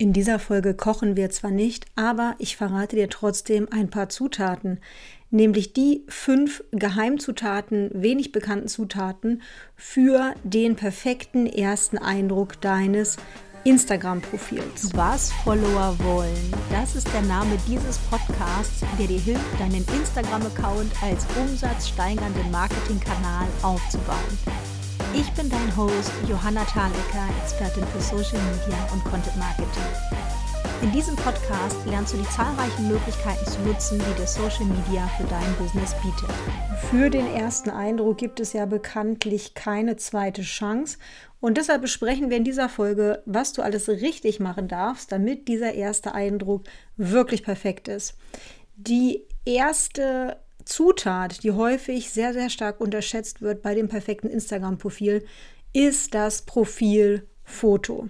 In dieser Folge kochen wir zwar nicht, aber ich verrate dir trotzdem ein paar Zutaten, nämlich die fünf Geheimzutaten, wenig bekannten Zutaten für den perfekten ersten Eindruck deines Instagram-Profils. Was Follower wollen, das ist der Name dieses Podcasts, der dir hilft, deinen Instagram-Account als umsatzsteigernden Marketingkanal aufzubauen. Ich bin dein Host Johanna Thalecker, Expertin für Social Media und Content Marketing. In diesem Podcast lernst du die zahlreichen Möglichkeiten zu nutzen, die dir Social Media für dein Business bietet. Für den ersten Eindruck gibt es ja bekanntlich keine zweite Chance. Und deshalb besprechen wir in dieser Folge, was du alles richtig machen darfst, damit dieser erste Eindruck wirklich perfekt ist. Die erste Zutat, die häufig sehr, sehr stark unterschätzt wird bei dem perfekten Instagram-Profil, ist das Profilfoto.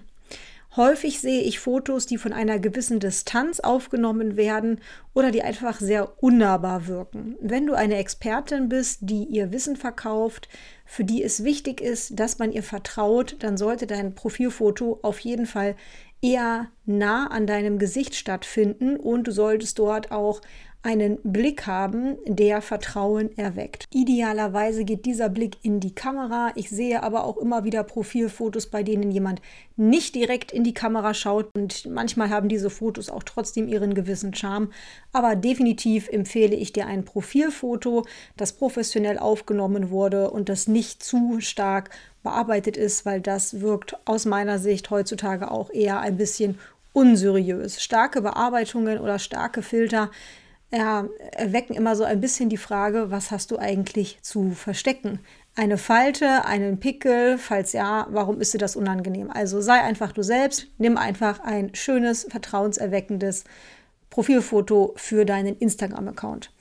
Häufig sehe ich Fotos, die von einer gewissen Distanz aufgenommen werden oder die einfach sehr unnahbar wirken. Wenn du eine Expertin bist, die ihr Wissen verkauft, für die es wichtig ist, dass man ihr vertraut, dann sollte dein Profilfoto auf jeden Fall eher nah an deinem Gesicht stattfinden und du solltest dort auch einen Blick haben, der Vertrauen erweckt. Idealerweise geht dieser Blick in die Kamera. Ich sehe aber auch immer wieder Profilfotos, bei denen jemand nicht direkt in die Kamera schaut und manchmal haben diese Fotos auch trotzdem ihren gewissen Charme. Aber definitiv empfehle ich dir ein Profilfoto, das professionell aufgenommen wurde und das nicht zu stark bearbeitet ist, weil das wirkt aus meiner Sicht heutzutage auch eher ein bisschen unseriös. Starke Bearbeitungen oder starke Filter ja, erwecken immer so ein bisschen die Frage, was hast du eigentlich zu verstecken? Eine Falte, einen Pickel, falls ja, warum ist dir das unangenehm? Also sei einfach du selbst, nimm einfach ein schönes, vertrauenserweckendes Profilfoto für deinen Instagram-Account.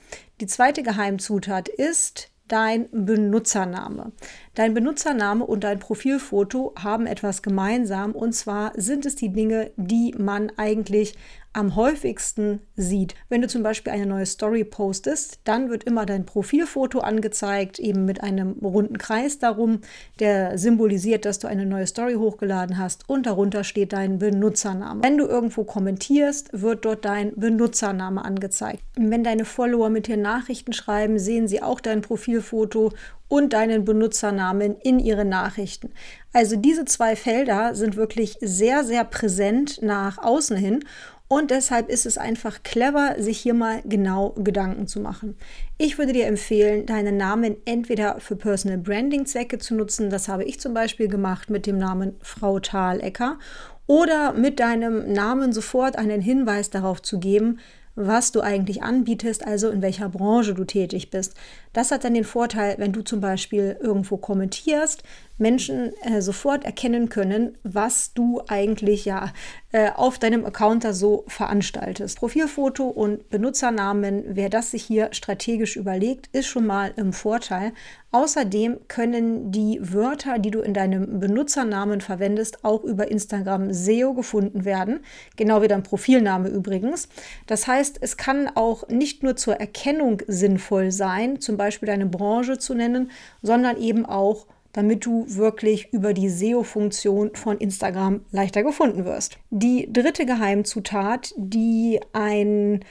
Die zweite Geheimzutat ist dein Benutzername. Dein Benutzername und dein Profilfoto haben etwas gemeinsam und zwar sind es die Dinge, die man eigentlich am häufigsten sieht. Wenn du zum Beispiel eine neue Story postest, dann wird immer dein Profilfoto angezeigt, eben mit einem runden Kreis darum, der symbolisiert, dass du eine neue Story hochgeladen hast und darunter steht dein Benutzername. Wenn du irgendwo kommentierst, wird dort dein Benutzername angezeigt. Wenn deine Follower mit dir Nachrichten schreiben, sehen sie auch dein Profilfoto und deinen Benutzernamen in ihre Nachrichten. Also diese zwei Felder sind wirklich sehr, sehr präsent nach außen hin und deshalb ist es einfach clever, sich hier mal genau Gedanken zu machen. Ich würde dir empfehlen, deinen Namen entweder für Personal Branding Zwecke zu nutzen. Das habe ich zum Beispiel gemacht mit dem Namen Frau Thalecker. Oder mit deinem Namen sofort einen Hinweis darauf zu geben, was du eigentlich anbietest, also in welcher Branche du tätig bist. Das hat dann den Vorteil, wenn du zum Beispiel irgendwo kommentierst, Menschen äh, sofort erkennen können, was du eigentlich ja äh, auf deinem Account da so veranstaltest. Profilfoto und Benutzernamen, wer das sich hier strategisch überlegt, ist schon mal im Vorteil. Außerdem können die Wörter, die du in deinem Benutzernamen verwendest, auch über Instagram SEO gefunden werden. Genau wie dein Profilname übrigens. Das heißt, es kann auch nicht nur zur Erkennung sinnvoll sein, zum Beispiel deine Branche zu nennen, sondern eben auch damit du wirklich über die SEO-Funktion von Instagram leichter gefunden wirst. Die dritte Geheimzutat, die ein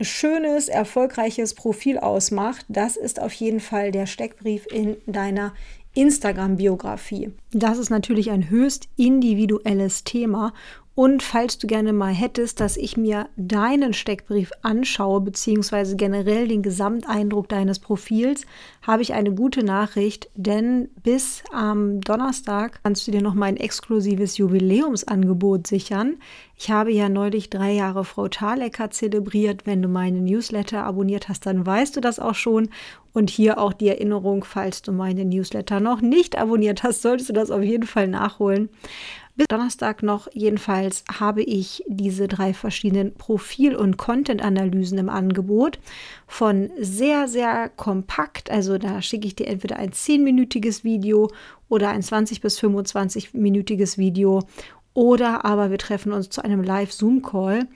schönes, erfolgreiches Profil ausmacht, das ist auf jeden Fall der Steckbrief in deiner Instagram-Biografie. Das ist natürlich ein höchst individuelles Thema und falls du gerne mal hättest, dass ich mir deinen Steckbrief anschaue, beziehungsweise generell den Gesamteindruck deines Profils, habe ich eine gute Nachricht, denn bis am Donnerstag kannst du dir noch mein exklusives Jubiläumsangebot sichern. Ich habe ja neulich drei Jahre Frau Thalecker zelebriert. Wenn du meine Newsletter abonniert hast, dann weißt du das auch schon. Und hier auch die Erinnerung, falls du meine Newsletter noch nicht abonniert hast, solltest du das auf jeden Fall nachholen. Bis Donnerstag noch. Jedenfalls habe ich diese drei verschiedenen Profil- und Content-Analysen im Angebot. Von sehr, sehr kompakt, also da schicke ich dir entweder ein 10-minütiges Video oder ein 20- bis 25-minütiges Video. Oder aber wir treffen uns zu einem Live-Zoom-Call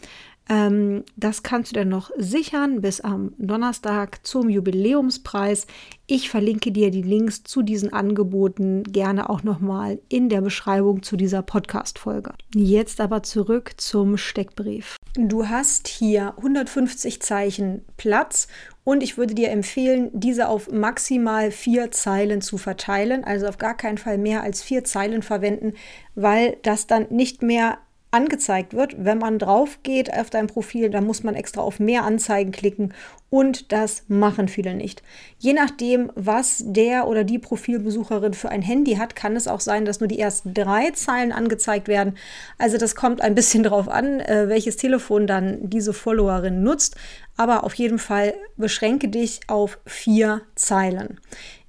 Ähm, das kannst du dann noch sichern bis am Donnerstag zum Jubiläumspreis. Ich verlinke dir die Links zu diesen Angeboten gerne auch nochmal in der Beschreibung zu dieser Podcast-Folge. Jetzt aber zurück zum Steckbrief. Du hast hier 150 Zeichen Platz und ich würde dir empfehlen, diese auf maximal vier Zeilen zu verteilen, also auf gar keinen Fall mehr als vier Zeilen verwenden, weil das dann nicht mehr angezeigt wird. Wenn man drauf geht auf dein Profil, dann muss man extra auf mehr Anzeigen klicken und das machen viele nicht. Je nachdem, was der oder die Profilbesucherin für ein Handy hat, kann es auch sein, dass nur die ersten drei Zeilen angezeigt werden. Also das kommt ein bisschen drauf an, äh, welches Telefon dann diese Followerin nutzt. Aber auf jeden Fall beschränke dich auf vier Zeilen.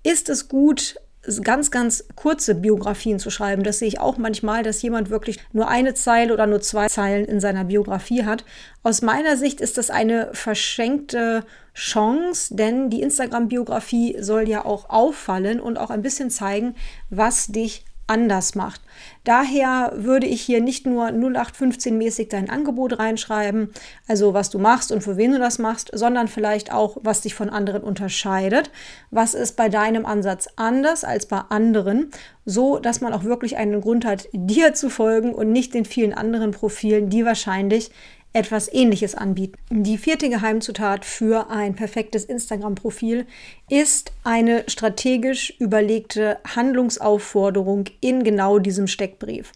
Ist es gut, ganz, ganz kurze Biografien zu schreiben. Das sehe ich auch manchmal, dass jemand wirklich nur eine Zeile oder nur zwei Zeilen in seiner Biografie hat. Aus meiner Sicht ist das eine verschenkte Chance, denn die Instagram-Biografie soll ja auch auffallen und auch ein bisschen zeigen, was dich anders macht. Daher würde ich hier nicht nur 0815-mäßig dein Angebot reinschreiben, also was du machst und für wen du das machst, sondern vielleicht auch, was dich von anderen unterscheidet. Was ist bei deinem Ansatz anders als bei anderen, so dass man auch wirklich einen Grund hat, dir zu folgen und nicht den vielen anderen Profilen, die wahrscheinlich etwas Ähnliches anbieten. Die vierte Geheimzutat für ein perfektes Instagram-Profil ist eine strategisch überlegte Handlungsaufforderung in genau diesem Steckbrief.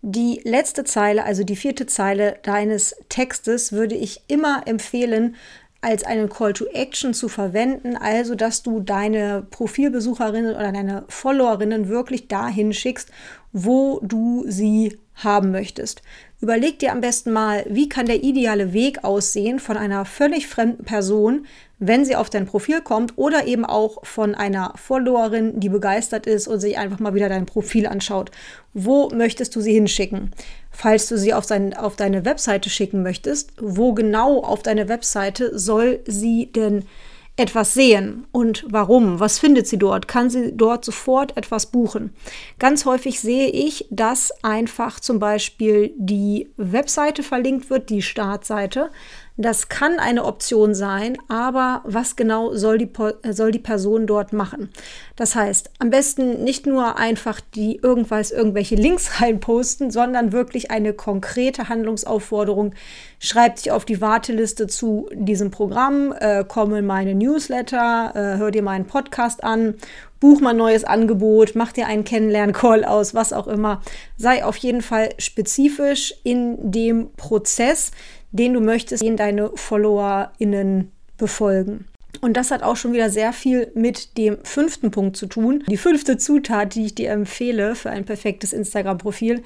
Die letzte Zeile, also die vierte Zeile deines Textes, würde ich immer empfehlen, als einen Call to Action zu verwenden, also dass du deine Profilbesucherinnen oder deine Followerinnen wirklich dahin schickst, wo du sie haben möchtest. Überleg dir am besten mal, wie kann der ideale Weg aussehen von einer völlig fremden Person, wenn sie auf dein Profil kommt oder eben auch von einer Followerin, die begeistert ist und sich einfach mal wieder dein Profil anschaut. Wo möchtest du sie hinschicken? Falls du sie auf, sein, auf deine Webseite schicken möchtest, wo genau auf deine Webseite soll sie denn etwas sehen und warum, was findet sie dort, kann sie dort sofort etwas buchen. Ganz häufig sehe ich, dass einfach zum Beispiel die Webseite verlinkt wird, die Startseite, das kann eine Option sein, aber was genau soll die, soll die Person dort machen? Das heißt, am besten nicht nur einfach die irgendwas, irgendwelche Links reinposten, sondern wirklich eine konkrete Handlungsaufforderung. Schreib dich auf die Warteliste zu diesem Programm, äh, komm in meine Newsletter, äh, hör dir meinen Podcast an, buch mal ein neues Angebot, mach dir einen Kennenlern-Call aus, was auch immer. Sei auf jeden Fall spezifisch in dem Prozess, den du möchtest, den deine FollowerInnen befolgen. Und das hat auch schon wieder sehr viel mit dem fünften Punkt zu tun. Die fünfte Zutat, die ich dir empfehle für ein perfektes Instagram-Profil,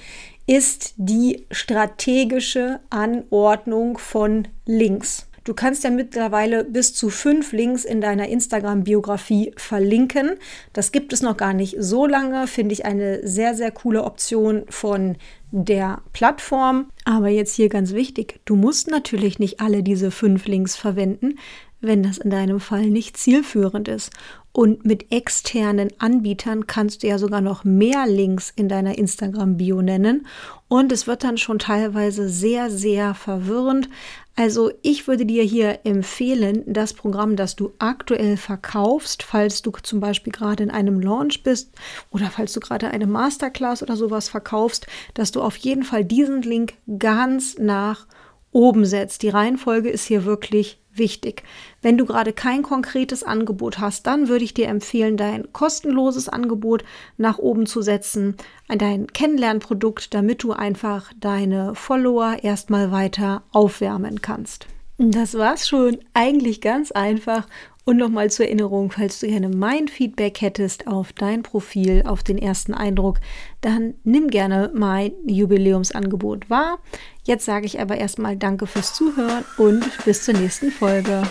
ist die strategische Anordnung von Links. Du kannst ja mittlerweile bis zu fünf Links in deiner Instagram-Biografie verlinken. Das gibt es noch gar nicht so lange. Finde ich eine sehr, sehr coole Option von der Plattform. Aber jetzt hier ganz wichtig, du musst natürlich nicht alle diese fünf Links verwenden, wenn das in deinem Fall nicht zielführend ist. Und mit externen Anbietern kannst du ja sogar noch mehr Links in deiner Instagram-Bio nennen. Und es wird dann schon teilweise sehr, sehr verwirrend. Also ich würde dir hier empfehlen, das Programm, das du aktuell verkaufst, falls du zum Beispiel gerade in einem Launch bist oder falls du gerade eine Masterclass oder sowas verkaufst, dass du auf jeden Fall diesen Link ganz nach oben setzt. Die Reihenfolge ist hier wirklich wichtig. Wenn du gerade kein konkretes Angebot hast, dann würde ich dir empfehlen, dein kostenloses Angebot nach oben zu setzen, dein Kennenlernprodukt, damit du einfach deine Follower erstmal weiter aufwärmen kannst. Das war's schon. Eigentlich ganz einfach. Und nochmal zur Erinnerung, falls du gerne mein Feedback hättest auf dein Profil, auf den ersten Eindruck, dann nimm gerne mein Jubiläumsangebot wahr. Jetzt sage ich aber erstmal Danke fürs Zuhören und bis zur nächsten Folge.